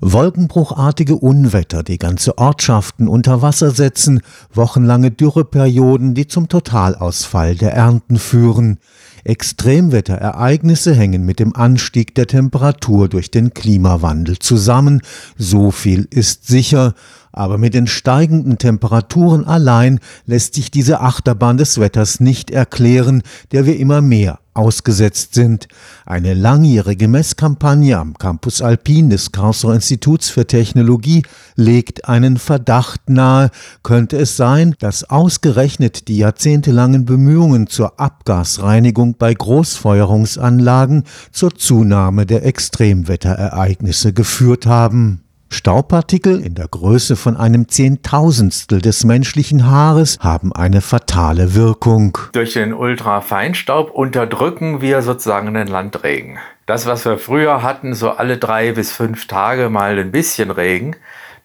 Wolkenbruchartige Unwetter, die ganze Ortschaften unter Wasser setzen, wochenlange Dürreperioden, die zum Totalausfall der Ernten führen. Extremwetterereignisse hängen mit dem Anstieg der Temperatur durch den Klimawandel zusammen, so viel ist sicher, aber mit den steigenden Temperaturen allein lässt sich diese Achterbahn des Wetters nicht erklären, der wir immer mehr ausgesetzt sind. Eine langjährige Messkampagne am Campus Alpin des Karlsruher Instituts für Technologie legt einen Verdacht nahe. Könnte es sein, dass ausgerechnet die jahrzehntelangen Bemühungen zur Abgasreinigung bei Großfeuerungsanlagen zur Zunahme der Extremwetterereignisse geführt haben? Staubpartikel in der Größe von einem Zehntausendstel des menschlichen Haares haben eine fatale Wirkung. Durch den Ultrafeinstaub unterdrücken wir sozusagen den Landregen. Das, was wir früher hatten, so alle drei bis fünf Tage mal ein bisschen Regen,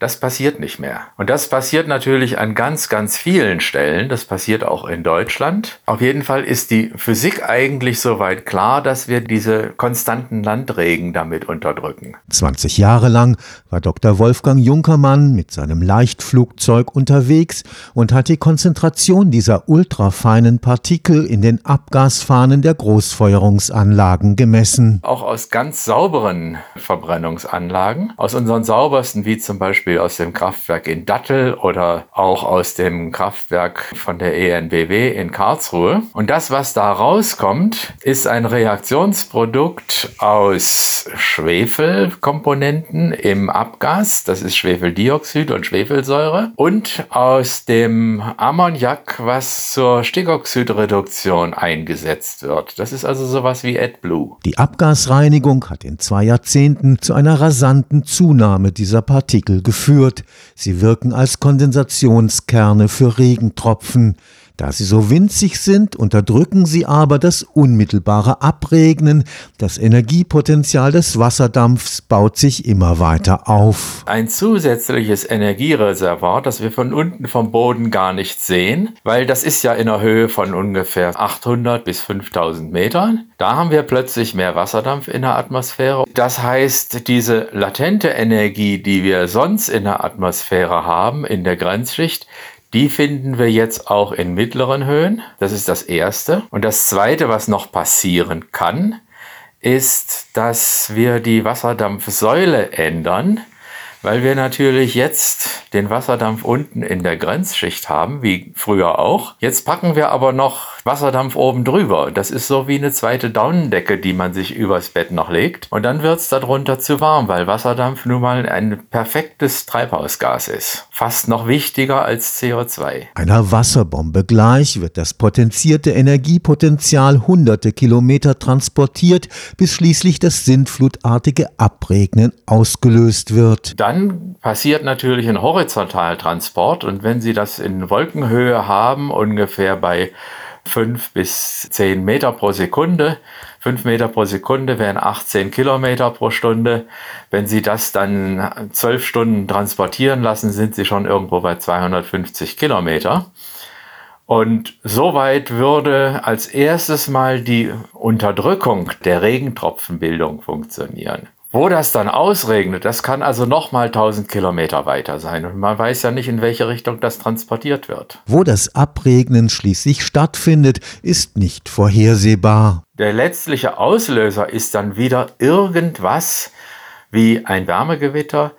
das passiert nicht mehr. Und das passiert natürlich an ganz, ganz vielen Stellen. Das passiert auch in Deutschland. Auf jeden Fall ist die Physik eigentlich soweit klar, dass wir diese konstanten Landregen damit unterdrücken. 20 Jahre lang war Dr. Wolfgang Junkermann mit seinem Leichtflugzeug unterwegs und hat die Konzentration dieser ultrafeinen Partikel in den Abgasfahnen der Großfeuerungsanlagen gemessen. Auch aus ganz sauberen Verbrennungsanlagen, aus unseren saubersten wie zum Beispiel Beispiel aus dem Kraftwerk in Dattel oder auch aus dem Kraftwerk von der ENBW in Karlsruhe. Und das, was da rauskommt, ist ein Reaktionsprodukt aus Schwefelkomponenten im Abgas, das ist Schwefeldioxid und Schwefelsäure, und aus dem Ammoniak, was zur Stickoxidreduktion eingesetzt wird. Das ist also sowas wie AdBlue. Die Abgasreinigung hat in zwei Jahrzehnten zu einer rasanten Zunahme dieser Partikel geführt geführt, sie wirken als Kondensationskerne für Regentropfen, da sie so winzig sind, unterdrücken sie aber das unmittelbare Abregnen. Das Energiepotenzial des Wasserdampfs baut sich immer weiter auf. Ein zusätzliches Energiereservoir, das wir von unten vom Boden gar nicht sehen, weil das ist ja in der Höhe von ungefähr 800 bis 5000 Metern. Da haben wir plötzlich mehr Wasserdampf in der Atmosphäre. Das heißt, diese latente Energie, die wir sonst in der Atmosphäre haben, in der Grenzschicht, die finden wir jetzt auch in mittleren Höhen. Das ist das Erste. Und das Zweite, was noch passieren kann, ist, dass wir die Wasserdampfsäule ändern weil wir natürlich jetzt den Wasserdampf unten in der Grenzschicht haben, wie früher auch. Jetzt packen wir aber noch Wasserdampf oben drüber. Das ist so wie eine zweite Daunendecke, die man sich übers Bett noch legt. Und dann wird es darunter zu warm, weil Wasserdampf nun mal ein perfektes Treibhausgas ist. Fast noch wichtiger als CO2. Einer Wasserbombe gleich wird das potenzierte Energiepotenzial hunderte Kilometer transportiert, bis schließlich das sintflutartige Abregnen ausgelöst wird. Dann dann passiert natürlich ein Horizontaltransport und wenn Sie das in Wolkenhöhe haben, ungefähr bei 5 bis 10 Meter pro Sekunde. 5 Meter pro Sekunde wären 18 Kilometer pro Stunde. Wenn Sie das dann 12 Stunden transportieren lassen, sind Sie schon irgendwo bei 250 Kilometer. Und soweit würde als erstes mal die Unterdrückung der Regentropfenbildung funktionieren. Wo das dann ausregnet, das kann also nochmal 1000 Kilometer weiter sein. Und man weiß ja nicht, in welche Richtung das transportiert wird. Wo das Abregnen schließlich stattfindet, ist nicht vorhersehbar. Der letztliche Auslöser ist dann wieder irgendwas wie ein Wärmegewitter,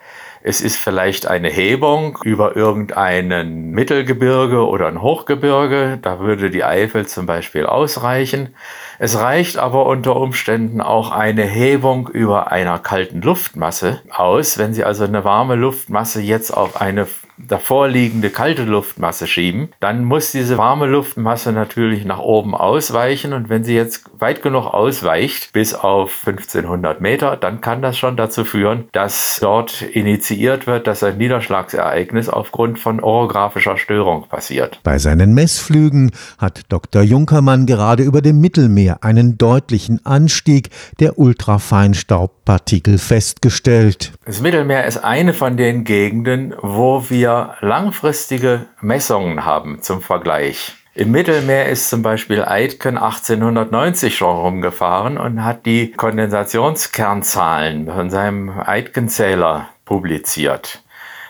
es ist vielleicht eine Hebung über irgendeinen Mittelgebirge oder ein Hochgebirge. Da würde die Eifel zum Beispiel ausreichen. Es reicht aber unter Umständen auch eine Hebung über einer kalten Luftmasse aus. Wenn Sie also eine warme Luftmasse jetzt auf eine davorliegende kalte Luftmasse schieben, dann muss diese warme Luftmasse natürlich nach oben ausweichen und wenn sie jetzt weit genug ausweicht, bis auf 1500 Meter, dann kann das schon dazu führen, dass dort initiiert wird, dass ein Niederschlagsereignis aufgrund von orographischer Störung passiert. Bei seinen Messflügen hat Dr. Junkermann gerade über dem Mittelmeer einen deutlichen Anstieg der Ultrafeinstaubpartikel festgestellt. Das Mittelmeer ist eine von den Gegenden, wo wir wir langfristige Messungen haben zum Vergleich. Im Mittelmeer ist zum Beispiel Aitken 1890 schon rumgefahren und hat die Kondensationskernzahlen von seinem Aitken-Zähler publiziert.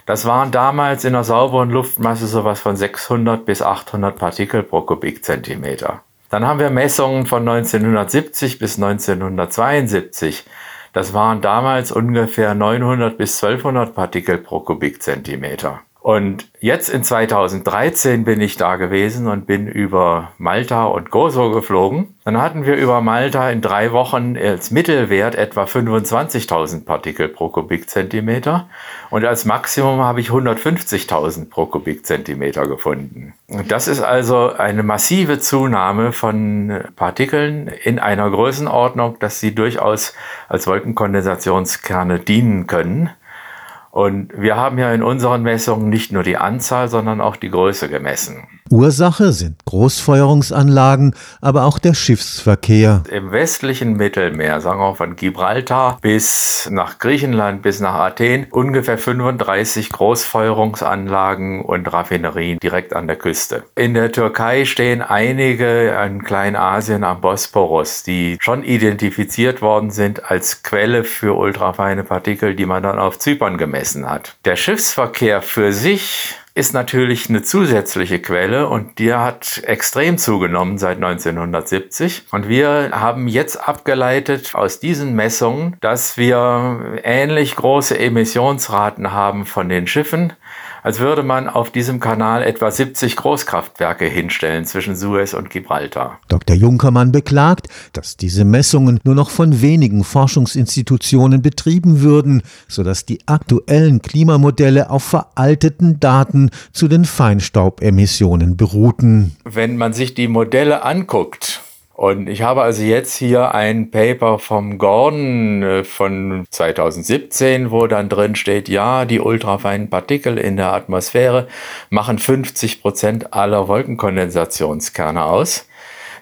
Das waren damals in der sauberen Luftmasse sowas von 600 bis 800 Partikel pro Kubikzentimeter. Dann haben wir Messungen von 1970 bis 1972. Das waren damals ungefähr 900 bis 1200 Partikel pro Kubikzentimeter. Und jetzt in 2013 bin ich da gewesen und bin über Malta und Gozo geflogen. Dann hatten wir über Malta in drei Wochen als Mittelwert etwa 25.000 Partikel pro Kubikzentimeter und als Maximum habe ich 150.000 pro Kubikzentimeter gefunden. Und das ist also eine massive Zunahme von Partikeln in einer Größenordnung, dass sie durchaus als Wolkenkondensationskerne dienen können. Und wir haben ja in unseren Messungen nicht nur die Anzahl, sondern auch die Größe gemessen. Ursache sind Großfeuerungsanlagen, aber auch der Schiffsverkehr. Im westlichen Mittelmeer, sagen wir von Gibraltar bis nach Griechenland, bis nach Athen, ungefähr 35 Großfeuerungsanlagen und Raffinerien direkt an der Küste. In der Türkei stehen einige in Kleinasien am Bosporus, die schon identifiziert worden sind als Quelle für ultrafeine Partikel, die man dann auf Zypern gemessen hat. Der Schiffsverkehr für sich ist natürlich eine zusätzliche Quelle und die hat extrem zugenommen seit 1970. Und wir haben jetzt abgeleitet aus diesen Messungen, dass wir ähnlich große Emissionsraten haben von den Schiffen als würde man auf diesem Kanal etwa 70 Großkraftwerke hinstellen zwischen Suez und Gibraltar. Dr. Junkermann beklagt, dass diese Messungen nur noch von wenigen Forschungsinstitutionen betrieben würden, sodass die aktuellen Klimamodelle auf veralteten Daten zu den Feinstaubemissionen beruhten. Wenn man sich die Modelle anguckt, und ich habe also jetzt hier ein Paper vom Gordon äh, von 2017, wo dann drin steht, ja, die ultrafeinen Partikel in der Atmosphäre machen 50 Prozent aller Wolkenkondensationskerne aus.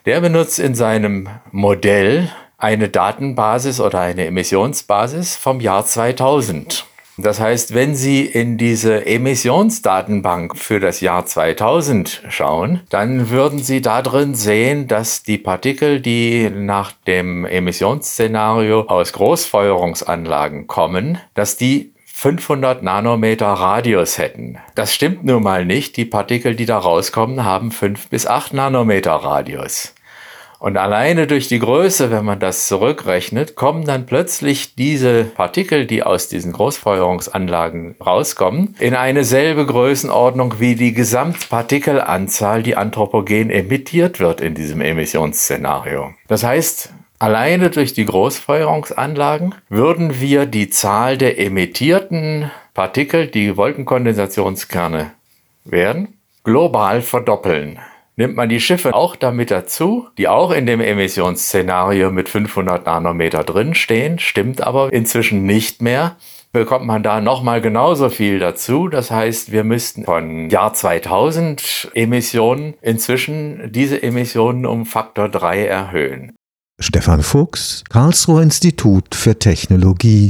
Der benutzt in seinem Modell eine Datenbasis oder eine Emissionsbasis vom Jahr 2000. Das heißt, wenn Sie in diese Emissionsdatenbank für das Jahr 2000 schauen, dann würden Sie da drin sehen, dass die Partikel, die nach dem Emissionsszenario aus Großfeuerungsanlagen kommen, dass die 500 Nanometer Radius hätten. Das stimmt nun mal nicht. Die Partikel, die da rauskommen, haben 5 bis 8 Nanometer Radius. Und alleine durch die Größe, wenn man das zurückrechnet, kommen dann plötzlich diese Partikel, die aus diesen Großfeuerungsanlagen rauskommen, in eine selbe Größenordnung wie die Gesamtpartikelanzahl, die anthropogen emittiert wird in diesem Emissionsszenario. Das heißt, Alleine durch die Großfeuerungsanlagen würden wir die Zahl der emittierten Partikel, die Wolkenkondensationskerne werden, global verdoppeln. Nimmt man die Schiffe auch damit dazu, die auch in dem Emissionsszenario mit 500 Nanometer drinstehen, stimmt aber inzwischen nicht mehr, bekommt man da nochmal genauso viel dazu. Das heißt, wir müssten von Jahr 2000 Emissionen inzwischen diese Emissionen um Faktor 3 erhöhen. Stefan Fuchs, Karlsruher Institut für Technologie